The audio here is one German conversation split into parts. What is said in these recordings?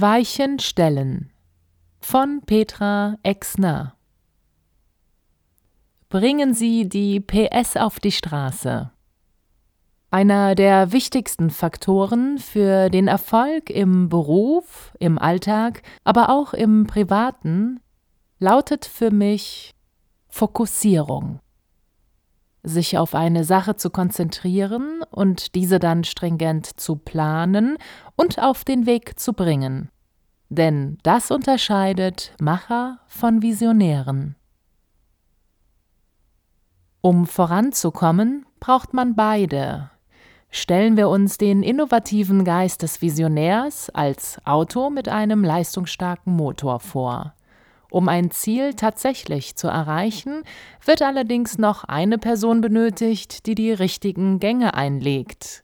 Weichen stellen von Petra Exner Bringen Sie die PS auf die Straße. Einer der wichtigsten Faktoren für den Erfolg im Beruf, im Alltag, aber auch im Privaten lautet für mich Fokussierung. Sich auf eine Sache zu konzentrieren und diese dann stringent zu planen und auf den Weg zu bringen. Denn das unterscheidet Macher von Visionären. Um voranzukommen, braucht man beide. Stellen wir uns den innovativen Geist des Visionärs als Auto mit einem leistungsstarken Motor vor. Um ein Ziel tatsächlich zu erreichen, wird allerdings noch eine Person benötigt, die die richtigen Gänge einlegt.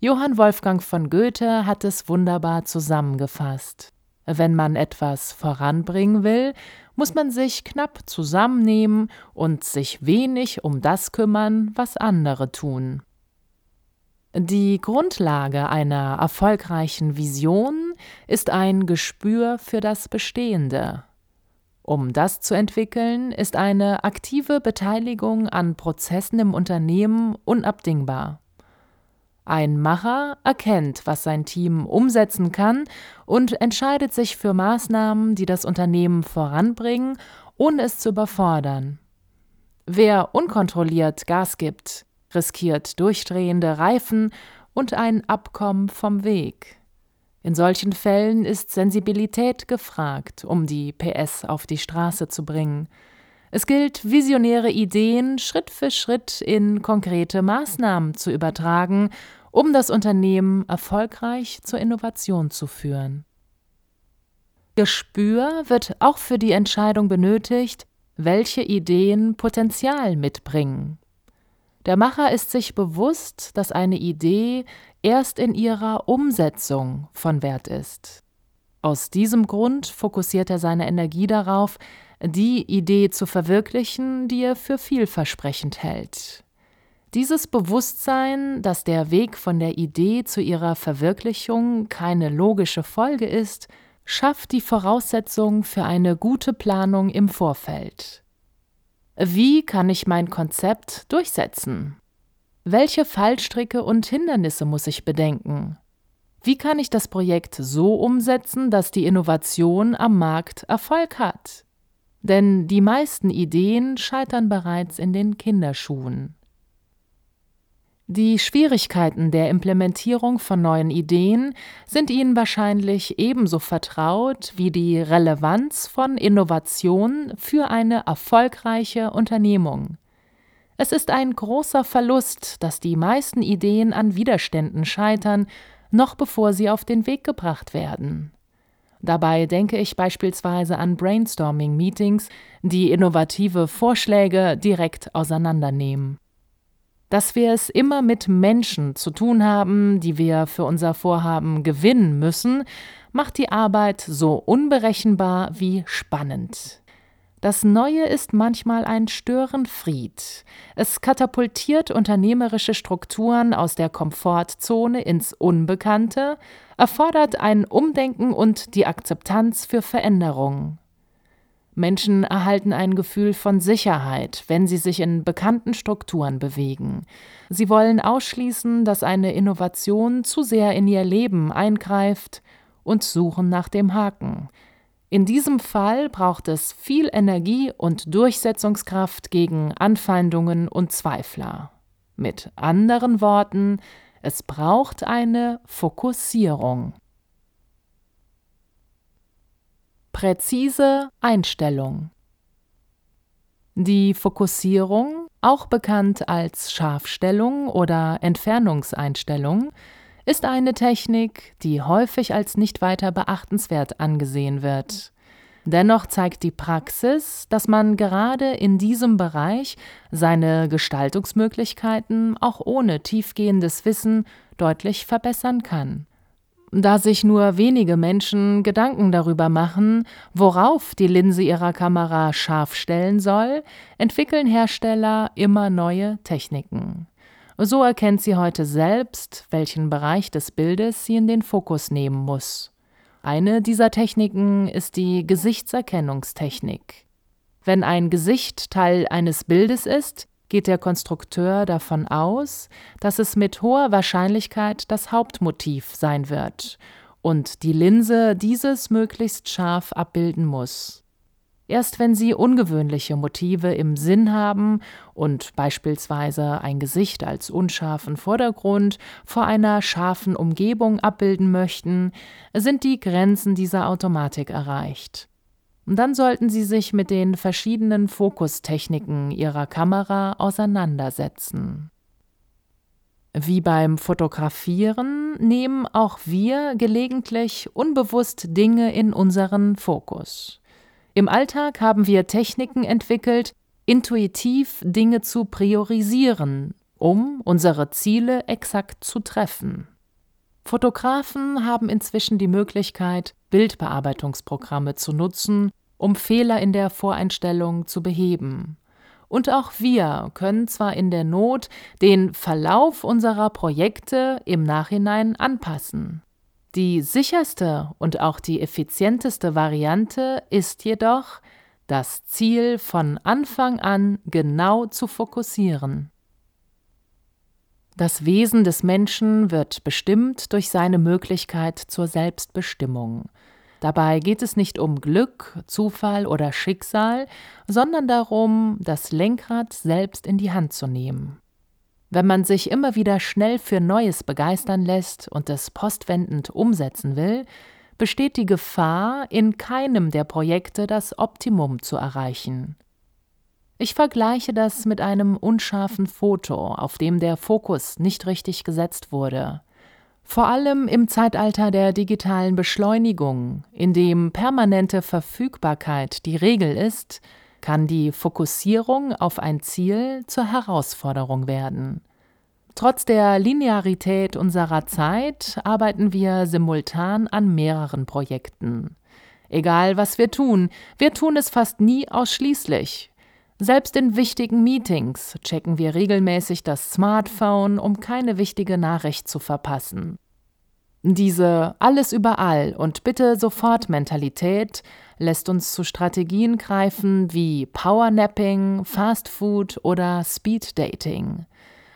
Johann Wolfgang von Goethe hat es wunderbar zusammengefasst. Wenn man etwas voranbringen will, muss man sich knapp zusammennehmen und sich wenig um das kümmern, was andere tun. Die Grundlage einer erfolgreichen Vision ist ein Gespür für das Bestehende. Um das zu entwickeln, ist eine aktive Beteiligung an Prozessen im Unternehmen unabdingbar. Ein Macher erkennt, was sein Team umsetzen kann und entscheidet sich für Maßnahmen, die das Unternehmen voranbringen, ohne es zu überfordern. Wer unkontrolliert Gas gibt, riskiert durchdrehende Reifen und ein Abkommen vom Weg. In solchen Fällen ist Sensibilität gefragt, um die PS auf die Straße zu bringen. Es gilt, visionäre Ideen Schritt für Schritt in konkrete Maßnahmen zu übertragen, um das Unternehmen erfolgreich zur Innovation zu führen. Gespür wird auch für die Entscheidung benötigt, welche Ideen Potenzial mitbringen. Der Macher ist sich bewusst, dass eine Idee erst in ihrer Umsetzung von Wert ist. Aus diesem Grund fokussiert er seine Energie darauf, die Idee zu verwirklichen, die er für vielversprechend hält. Dieses Bewusstsein, dass der Weg von der Idee zu ihrer Verwirklichung keine logische Folge ist, schafft die Voraussetzung für eine gute Planung im Vorfeld. Wie kann ich mein Konzept durchsetzen? Welche Fallstricke und Hindernisse muss ich bedenken? Wie kann ich das Projekt so umsetzen, dass die Innovation am Markt Erfolg hat? Denn die meisten Ideen scheitern bereits in den Kinderschuhen. Die Schwierigkeiten der Implementierung von neuen Ideen sind Ihnen wahrscheinlich ebenso vertraut wie die Relevanz von Innovation für eine erfolgreiche Unternehmung. Es ist ein großer Verlust, dass die meisten Ideen an Widerständen scheitern, noch bevor sie auf den Weg gebracht werden. Dabei denke ich beispielsweise an Brainstorming-Meetings, die innovative Vorschläge direkt auseinandernehmen. Dass wir es immer mit Menschen zu tun haben, die wir für unser Vorhaben gewinnen müssen, macht die Arbeit so unberechenbar wie spannend. Das Neue ist manchmal ein Störenfried. Es katapultiert unternehmerische Strukturen aus der Komfortzone ins Unbekannte, erfordert ein Umdenken und die Akzeptanz für Veränderung. Menschen erhalten ein Gefühl von Sicherheit, wenn sie sich in bekannten Strukturen bewegen. Sie wollen ausschließen, dass eine Innovation zu sehr in ihr Leben eingreift und suchen nach dem Haken. In diesem Fall braucht es viel Energie und Durchsetzungskraft gegen Anfeindungen und Zweifler. Mit anderen Worten, es braucht eine Fokussierung. Präzise Einstellung Die Fokussierung, auch bekannt als Scharfstellung oder Entfernungseinstellung, ist eine Technik, die häufig als nicht weiter beachtenswert angesehen wird. Dennoch zeigt die Praxis, dass man gerade in diesem Bereich seine Gestaltungsmöglichkeiten auch ohne tiefgehendes Wissen deutlich verbessern kann. Da sich nur wenige Menschen Gedanken darüber machen, worauf die Linse ihrer Kamera scharf stellen soll, entwickeln Hersteller immer neue Techniken. So erkennt sie heute selbst, welchen Bereich des Bildes sie in den Fokus nehmen muss. Eine dieser Techniken ist die Gesichtserkennungstechnik. Wenn ein Gesicht Teil eines Bildes ist, geht der Konstrukteur davon aus, dass es mit hoher Wahrscheinlichkeit das Hauptmotiv sein wird und die Linse dieses möglichst scharf abbilden muss. Erst wenn Sie ungewöhnliche Motive im Sinn haben und beispielsweise ein Gesicht als unscharfen Vordergrund vor einer scharfen Umgebung abbilden möchten, sind die Grenzen dieser Automatik erreicht. Dann sollten Sie sich mit den verschiedenen Fokustechniken Ihrer Kamera auseinandersetzen. Wie beim Fotografieren nehmen auch wir gelegentlich unbewusst Dinge in unseren Fokus. Im Alltag haben wir Techniken entwickelt, intuitiv Dinge zu priorisieren, um unsere Ziele exakt zu treffen. Fotografen haben inzwischen die Möglichkeit, Bildbearbeitungsprogramme zu nutzen, um Fehler in der Voreinstellung zu beheben. Und auch wir können zwar in der Not den Verlauf unserer Projekte im Nachhinein anpassen. Die sicherste und auch die effizienteste Variante ist jedoch, das Ziel von Anfang an genau zu fokussieren. Das Wesen des Menschen wird bestimmt durch seine Möglichkeit zur Selbstbestimmung. Dabei geht es nicht um Glück, Zufall oder Schicksal, sondern darum, das Lenkrad selbst in die Hand zu nehmen. Wenn man sich immer wieder schnell für Neues begeistern lässt und es postwendend umsetzen will, besteht die Gefahr, in keinem der Projekte das Optimum zu erreichen. Ich vergleiche das mit einem unscharfen Foto, auf dem der Fokus nicht richtig gesetzt wurde. Vor allem im Zeitalter der digitalen Beschleunigung, in dem permanente Verfügbarkeit die Regel ist, kann die Fokussierung auf ein Ziel zur Herausforderung werden. Trotz der Linearität unserer Zeit arbeiten wir simultan an mehreren Projekten. Egal was wir tun, wir tun es fast nie ausschließlich, selbst in wichtigen Meetings checken wir regelmäßig das Smartphone, um keine wichtige Nachricht zu verpassen. Diese alles überall und bitte sofort Mentalität lässt uns zu Strategien greifen wie Powernapping, Fast Food oder Speed Dating.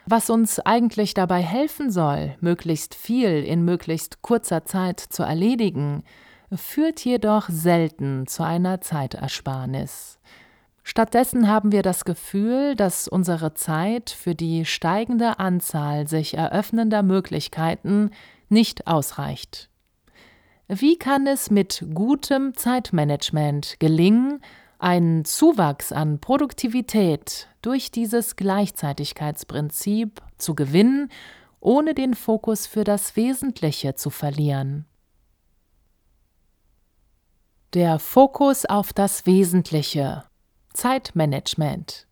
Was uns eigentlich dabei helfen soll, möglichst viel in möglichst kurzer Zeit zu erledigen, führt jedoch selten zu einer Zeitersparnis. Stattdessen haben wir das Gefühl, dass unsere Zeit für die steigende Anzahl sich eröffnender Möglichkeiten nicht ausreicht. Wie kann es mit gutem Zeitmanagement gelingen, einen Zuwachs an Produktivität durch dieses Gleichzeitigkeitsprinzip zu gewinnen, ohne den Fokus für das Wesentliche zu verlieren? Der Fokus auf das Wesentliche Zeitmanagement.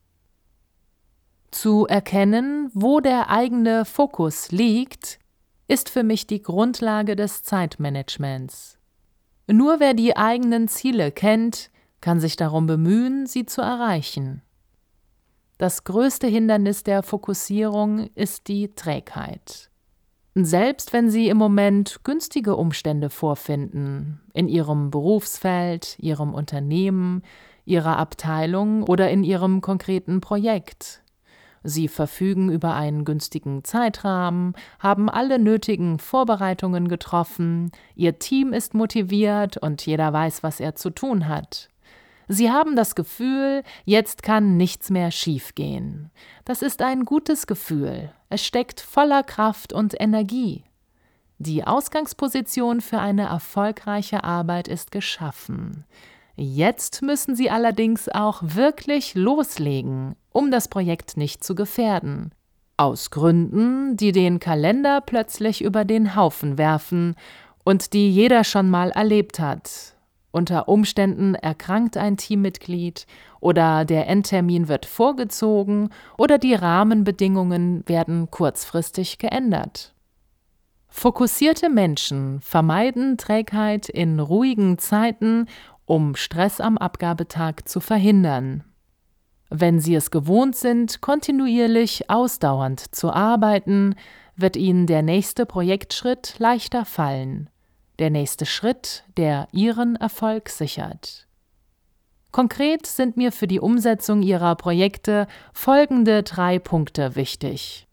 Zu erkennen, wo der eigene Fokus liegt, ist für mich die Grundlage des Zeitmanagements. Nur wer die eigenen Ziele kennt, kann sich darum bemühen, sie zu erreichen. Das größte Hindernis der Fokussierung ist die Trägheit. Selbst wenn Sie im Moment günstige Umstände vorfinden, in Ihrem Berufsfeld, Ihrem Unternehmen, Ihrer Abteilung oder in Ihrem konkreten Projekt. Sie verfügen über einen günstigen Zeitrahmen, haben alle nötigen Vorbereitungen getroffen, Ihr Team ist motiviert und jeder weiß, was er zu tun hat. Sie haben das Gefühl, jetzt kann nichts mehr schiefgehen. Das ist ein gutes Gefühl. Es steckt voller Kraft und Energie. Die Ausgangsposition für eine erfolgreiche Arbeit ist geschaffen. Jetzt müssen Sie allerdings auch wirklich loslegen, um das Projekt nicht zu gefährden. Aus Gründen, die den Kalender plötzlich über den Haufen werfen und die jeder schon mal erlebt hat. Unter Umständen erkrankt ein Teammitglied oder der Endtermin wird vorgezogen oder die Rahmenbedingungen werden kurzfristig geändert. Fokussierte Menschen vermeiden Trägheit in ruhigen Zeiten, um Stress am Abgabetag zu verhindern. Wenn Sie es gewohnt sind, kontinuierlich ausdauernd zu arbeiten, wird Ihnen der nächste Projektschritt leichter fallen. Der nächste Schritt, der Ihren Erfolg sichert. Konkret sind mir für die Umsetzung Ihrer Projekte folgende drei Punkte wichtig.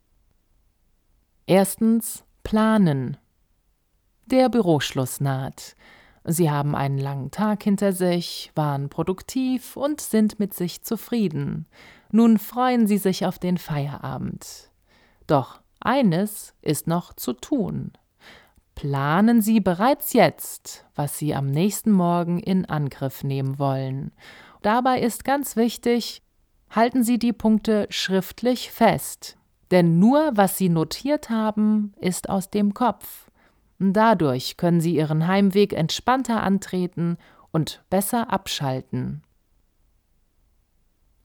Erstens Planen. Der Büroschluss naht. Sie haben einen langen Tag hinter sich, waren produktiv und sind mit sich zufrieden. Nun freuen Sie sich auf den Feierabend. Doch eines ist noch zu tun. Planen Sie bereits jetzt, was Sie am nächsten Morgen in Angriff nehmen wollen. Dabei ist ganz wichtig, halten Sie die Punkte schriftlich fest. Denn nur was Sie notiert haben, ist aus dem Kopf. Dadurch können Sie Ihren Heimweg entspannter antreten und besser abschalten.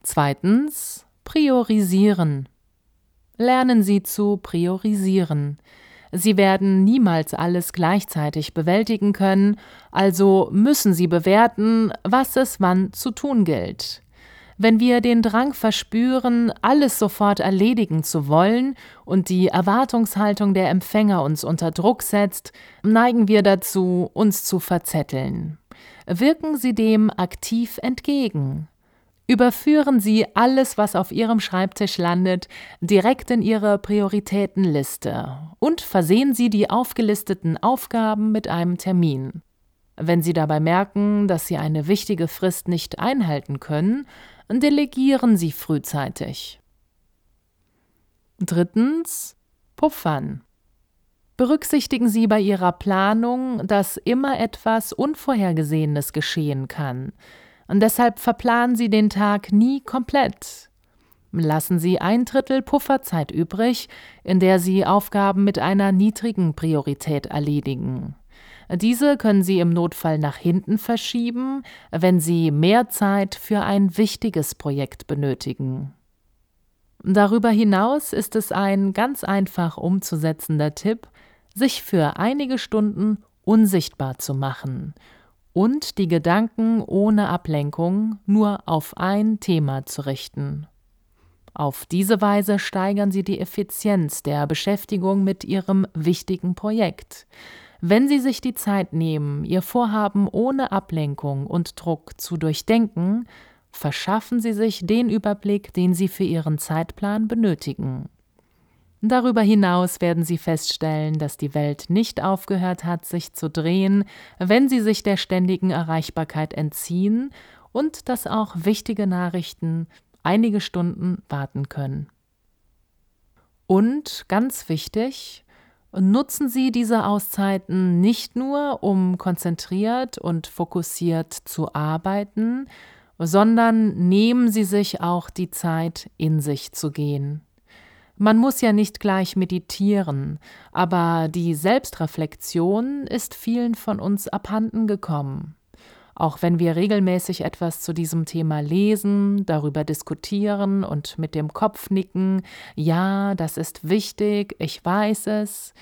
Zweitens. Priorisieren. Lernen Sie zu priorisieren. Sie werden niemals alles gleichzeitig bewältigen können, also müssen Sie bewerten, was es wann zu tun gilt. Wenn wir den Drang verspüren, alles sofort erledigen zu wollen und die Erwartungshaltung der Empfänger uns unter Druck setzt, neigen wir dazu, uns zu verzetteln. Wirken Sie dem aktiv entgegen. Überführen Sie alles, was auf Ihrem Schreibtisch landet, direkt in Ihre Prioritätenliste und versehen Sie die aufgelisteten Aufgaben mit einem Termin. Wenn Sie dabei merken, dass Sie eine wichtige Frist nicht einhalten können, delegieren Sie frühzeitig. Drittens. Puffern. Berücksichtigen Sie bei Ihrer Planung, dass immer etwas Unvorhergesehenes geschehen kann. Und deshalb verplanen Sie den Tag nie komplett. Lassen Sie ein Drittel Pufferzeit übrig, in der Sie Aufgaben mit einer niedrigen Priorität erledigen. Diese können Sie im Notfall nach hinten verschieben, wenn Sie mehr Zeit für ein wichtiges Projekt benötigen. Darüber hinaus ist es ein ganz einfach umzusetzender Tipp, sich für einige Stunden unsichtbar zu machen und die Gedanken ohne Ablenkung nur auf ein Thema zu richten. Auf diese Weise steigern Sie die Effizienz der Beschäftigung mit Ihrem wichtigen Projekt. Wenn Sie sich die Zeit nehmen, Ihr Vorhaben ohne Ablenkung und Druck zu durchdenken, verschaffen Sie sich den Überblick, den Sie für Ihren Zeitplan benötigen. Darüber hinaus werden Sie feststellen, dass die Welt nicht aufgehört hat, sich zu drehen, wenn Sie sich der ständigen Erreichbarkeit entziehen und dass auch wichtige Nachrichten einige Stunden warten können. Und ganz wichtig, Nutzen Sie diese Auszeiten nicht nur, um konzentriert und fokussiert zu arbeiten, sondern nehmen Sie sich auch die Zeit, in sich zu gehen. Man muss ja nicht gleich meditieren, aber die Selbstreflexion ist vielen von uns abhanden gekommen. Auch wenn wir regelmäßig etwas zu diesem Thema lesen, darüber diskutieren und mit dem Kopf nicken, ja, das ist wichtig, ich weiß es,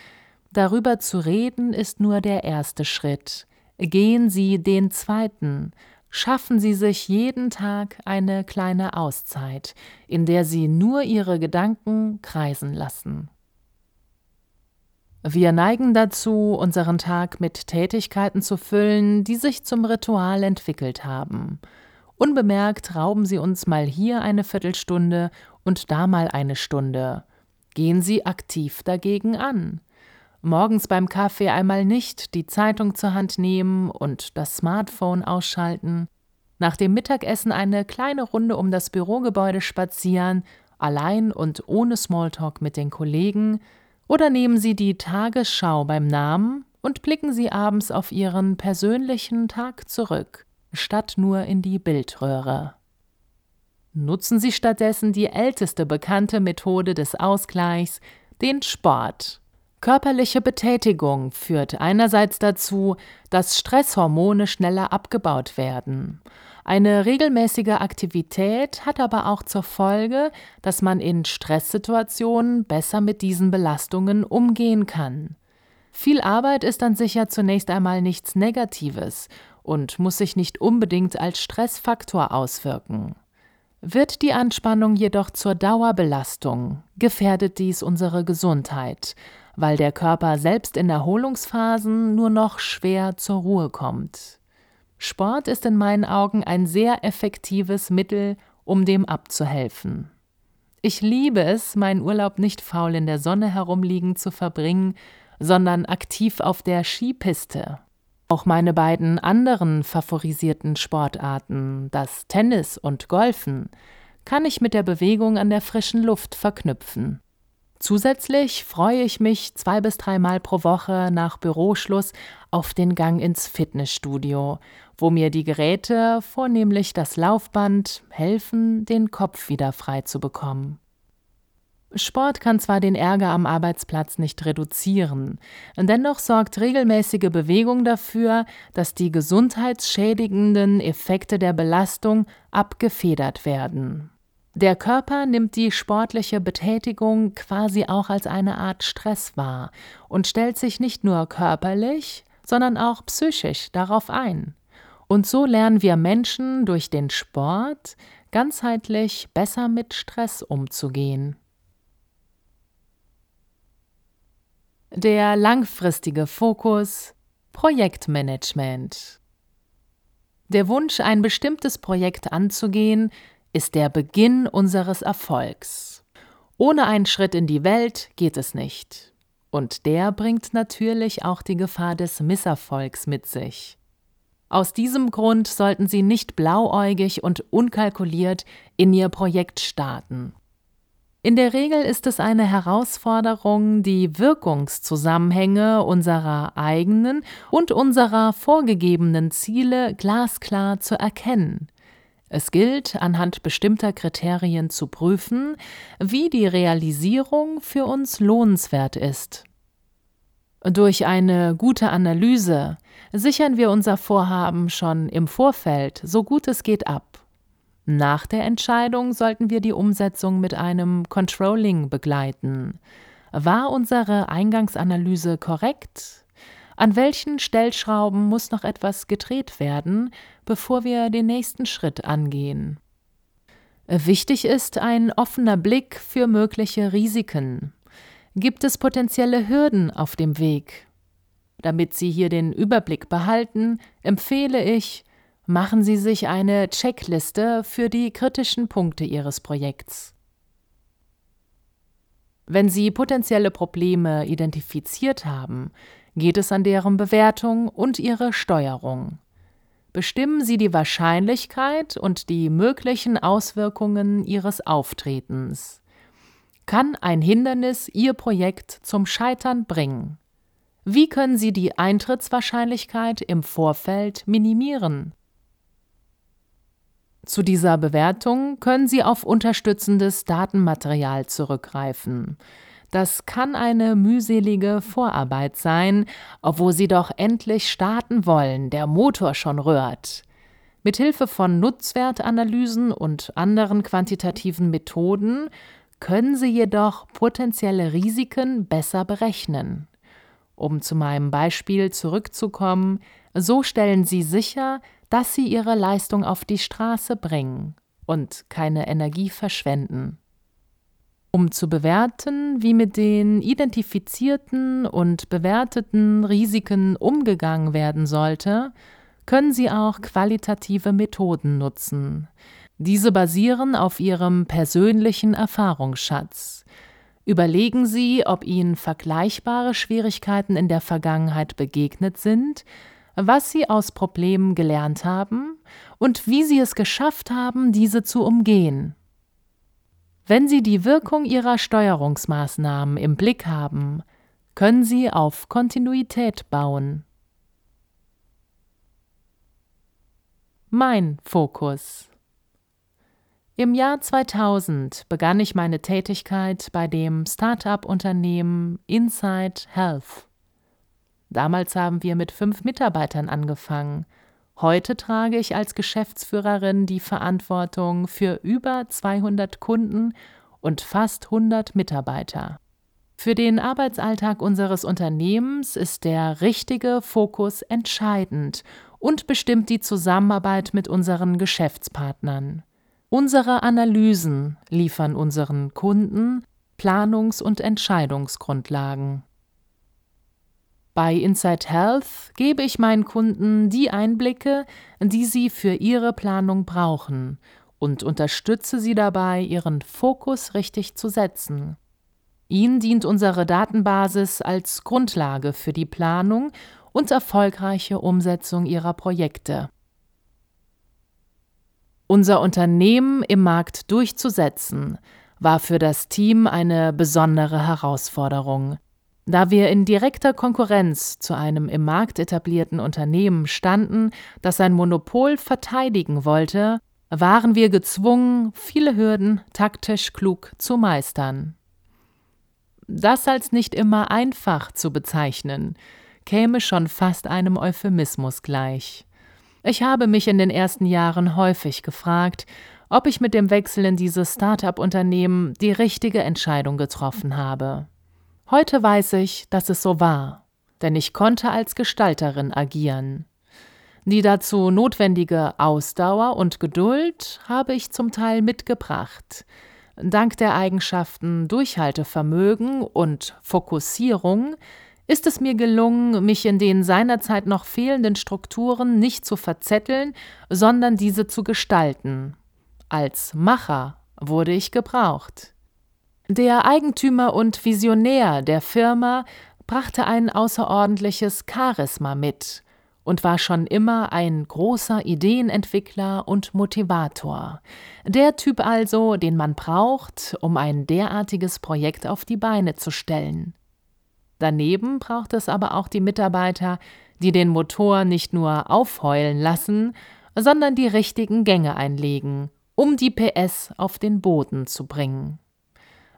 darüber zu reden ist nur der erste Schritt. Gehen Sie den zweiten, schaffen Sie sich jeden Tag eine kleine Auszeit, in der Sie nur Ihre Gedanken kreisen lassen. Wir neigen dazu, unseren Tag mit Tätigkeiten zu füllen, die sich zum Ritual entwickelt haben. Unbemerkt rauben sie uns mal hier eine Viertelstunde und da mal eine Stunde. Gehen Sie aktiv dagegen an. Morgens beim Kaffee einmal nicht die Zeitung zur Hand nehmen und das Smartphone ausschalten. Nach dem Mittagessen eine kleine Runde um das Bürogebäude spazieren, allein und ohne Smalltalk mit den Kollegen, oder nehmen Sie die Tagesschau beim Namen und blicken Sie abends auf Ihren persönlichen Tag zurück, statt nur in die Bildröhre. Nutzen Sie stattdessen die älteste bekannte Methode des Ausgleichs, den Sport. Körperliche Betätigung führt einerseits dazu, dass Stresshormone schneller abgebaut werden. Eine regelmäßige Aktivität hat aber auch zur Folge, dass man in Stresssituationen besser mit diesen Belastungen umgehen kann. Viel Arbeit ist dann sicher zunächst einmal nichts Negatives und muss sich nicht unbedingt als Stressfaktor auswirken. Wird die Anspannung jedoch zur Dauerbelastung, gefährdet dies unsere Gesundheit, weil der Körper selbst in Erholungsphasen nur noch schwer zur Ruhe kommt. Sport ist in meinen Augen ein sehr effektives Mittel, um dem abzuhelfen. Ich liebe es, meinen Urlaub nicht faul in der Sonne herumliegen zu verbringen, sondern aktiv auf der Skipiste. Auch meine beiden anderen favorisierten Sportarten, das Tennis und Golfen, kann ich mit der Bewegung an der frischen Luft verknüpfen. Zusätzlich freue ich mich zwei bis dreimal pro Woche nach Büroschluss auf den Gang ins Fitnessstudio, wo mir die Geräte, vornehmlich das Laufband, helfen, den Kopf wieder frei zu bekommen. Sport kann zwar den Ärger am Arbeitsplatz nicht reduzieren, dennoch sorgt regelmäßige Bewegung dafür, dass die gesundheitsschädigenden Effekte der Belastung abgefedert werden. Der Körper nimmt die sportliche Betätigung quasi auch als eine Art Stress wahr und stellt sich nicht nur körperlich, sondern auch psychisch darauf ein. Und so lernen wir Menschen durch den Sport ganzheitlich besser mit Stress umzugehen. Der langfristige Fokus Projektmanagement. Der Wunsch, ein bestimmtes Projekt anzugehen, ist der Beginn unseres Erfolgs. Ohne einen Schritt in die Welt geht es nicht. Und der bringt natürlich auch die Gefahr des Misserfolgs mit sich. Aus diesem Grund sollten Sie nicht blauäugig und unkalkuliert in Ihr Projekt starten. In der Regel ist es eine Herausforderung, die Wirkungszusammenhänge unserer eigenen und unserer vorgegebenen Ziele glasklar zu erkennen. Es gilt, anhand bestimmter Kriterien zu prüfen, wie die Realisierung für uns lohnenswert ist. Durch eine gute Analyse sichern wir unser Vorhaben schon im Vorfeld so gut es geht ab. Nach der Entscheidung sollten wir die Umsetzung mit einem Controlling begleiten. War unsere Eingangsanalyse korrekt? An welchen Stellschrauben muss noch etwas gedreht werden, bevor wir den nächsten Schritt angehen? Wichtig ist ein offener Blick für mögliche Risiken. Gibt es potenzielle Hürden auf dem Weg? Damit Sie hier den Überblick behalten, empfehle ich, machen Sie sich eine Checkliste für die kritischen Punkte Ihres Projekts. Wenn Sie potenzielle Probleme identifiziert haben, geht es an deren Bewertung und ihre Steuerung. Bestimmen Sie die Wahrscheinlichkeit und die möglichen Auswirkungen Ihres Auftretens. Kann ein Hindernis Ihr Projekt zum Scheitern bringen? Wie können Sie die Eintrittswahrscheinlichkeit im Vorfeld minimieren? Zu dieser Bewertung können Sie auf unterstützendes Datenmaterial zurückgreifen. Das kann eine mühselige Vorarbeit sein, obwohl Sie doch endlich starten wollen, der Motor schon rührt. Mithilfe von Nutzwertanalysen und anderen quantitativen Methoden können Sie jedoch potenzielle Risiken besser berechnen. Um zu meinem Beispiel zurückzukommen, so stellen Sie sicher, dass Sie Ihre Leistung auf die Straße bringen und keine Energie verschwenden. Um zu bewerten, wie mit den identifizierten und bewerteten Risiken umgegangen werden sollte, können Sie auch qualitative Methoden nutzen. Diese basieren auf Ihrem persönlichen Erfahrungsschatz. Überlegen Sie, ob Ihnen vergleichbare Schwierigkeiten in der Vergangenheit begegnet sind, was Sie aus Problemen gelernt haben und wie Sie es geschafft haben, diese zu umgehen. Wenn Sie die Wirkung Ihrer Steuerungsmaßnahmen im Blick haben, können Sie auf Kontinuität bauen. Mein Fokus Im Jahr 2000 begann ich meine Tätigkeit bei dem Start-up-Unternehmen Inside Health. Damals haben wir mit fünf Mitarbeitern angefangen. Heute trage ich als Geschäftsführerin die Verantwortung für über 200 Kunden und fast 100 Mitarbeiter. Für den Arbeitsalltag unseres Unternehmens ist der richtige Fokus entscheidend und bestimmt die Zusammenarbeit mit unseren Geschäftspartnern. Unsere Analysen liefern unseren Kunden Planungs- und Entscheidungsgrundlagen. Bei Inside Health gebe ich meinen Kunden die Einblicke, die sie für ihre Planung brauchen und unterstütze sie dabei, ihren Fokus richtig zu setzen. Ihnen dient unsere Datenbasis als Grundlage für die Planung und erfolgreiche Umsetzung ihrer Projekte. Unser Unternehmen im Markt durchzusetzen, war für das Team eine besondere Herausforderung. Da wir in direkter Konkurrenz zu einem im Markt etablierten Unternehmen standen, das sein Monopol verteidigen wollte, waren wir gezwungen, viele Hürden taktisch klug zu meistern. Das als nicht immer einfach zu bezeichnen, käme schon fast einem Euphemismus gleich. Ich habe mich in den ersten Jahren häufig gefragt, ob ich mit dem Wechsel in dieses Start-up-Unternehmen die richtige Entscheidung getroffen habe. Heute weiß ich, dass es so war, denn ich konnte als Gestalterin agieren. Die dazu notwendige Ausdauer und Geduld habe ich zum Teil mitgebracht. Dank der Eigenschaften Durchhaltevermögen und Fokussierung ist es mir gelungen, mich in den seinerzeit noch fehlenden Strukturen nicht zu verzetteln, sondern diese zu gestalten. Als Macher wurde ich gebraucht. Der Eigentümer und Visionär der Firma brachte ein außerordentliches Charisma mit und war schon immer ein großer Ideenentwickler und Motivator. Der Typ also, den man braucht, um ein derartiges Projekt auf die Beine zu stellen. Daneben braucht es aber auch die Mitarbeiter, die den Motor nicht nur aufheulen lassen, sondern die richtigen Gänge einlegen, um die PS auf den Boden zu bringen.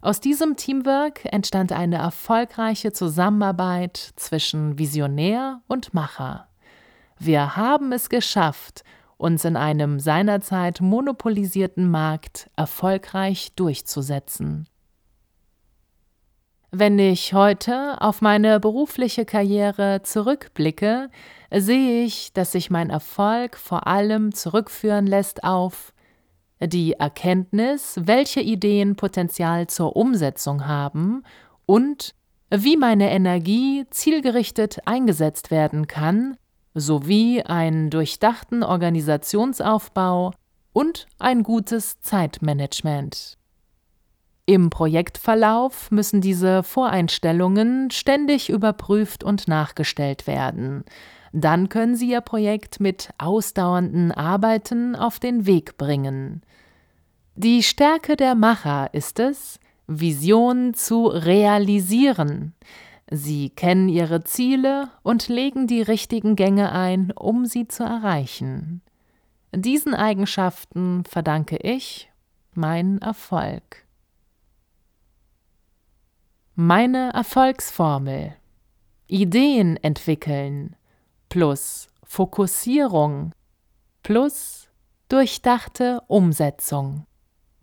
Aus diesem Teamwork entstand eine erfolgreiche Zusammenarbeit zwischen Visionär und Macher. Wir haben es geschafft, uns in einem seinerzeit monopolisierten Markt erfolgreich durchzusetzen. Wenn ich heute auf meine berufliche Karriere zurückblicke, sehe ich, dass sich mein Erfolg vor allem zurückführen lässt auf die Erkenntnis, welche Ideen Potenzial zur Umsetzung haben und wie meine Energie zielgerichtet eingesetzt werden kann, sowie einen durchdachten Organisationsaufbau und ein gutes Zeitmanagement. Im Projektverlauf müssen diese Voreinstellungen ständig überprüft und nachgestellt werden. Dann können Sie Ihr Projekt mit ausdauernden Arbeiten auf den Weg bringen. Die Stärke der Macher ist es, Visionen zu realisieren. Sie kennen ihre Ziele und legen die richtigen Gänge ein, um sie zu erreichen. Diesen Eigenschaften verdanke ich meinen Erfolg. Meine Erfolgsformel. Ideen entwickeln plus Fokussierung plus durchdachte Umsetzung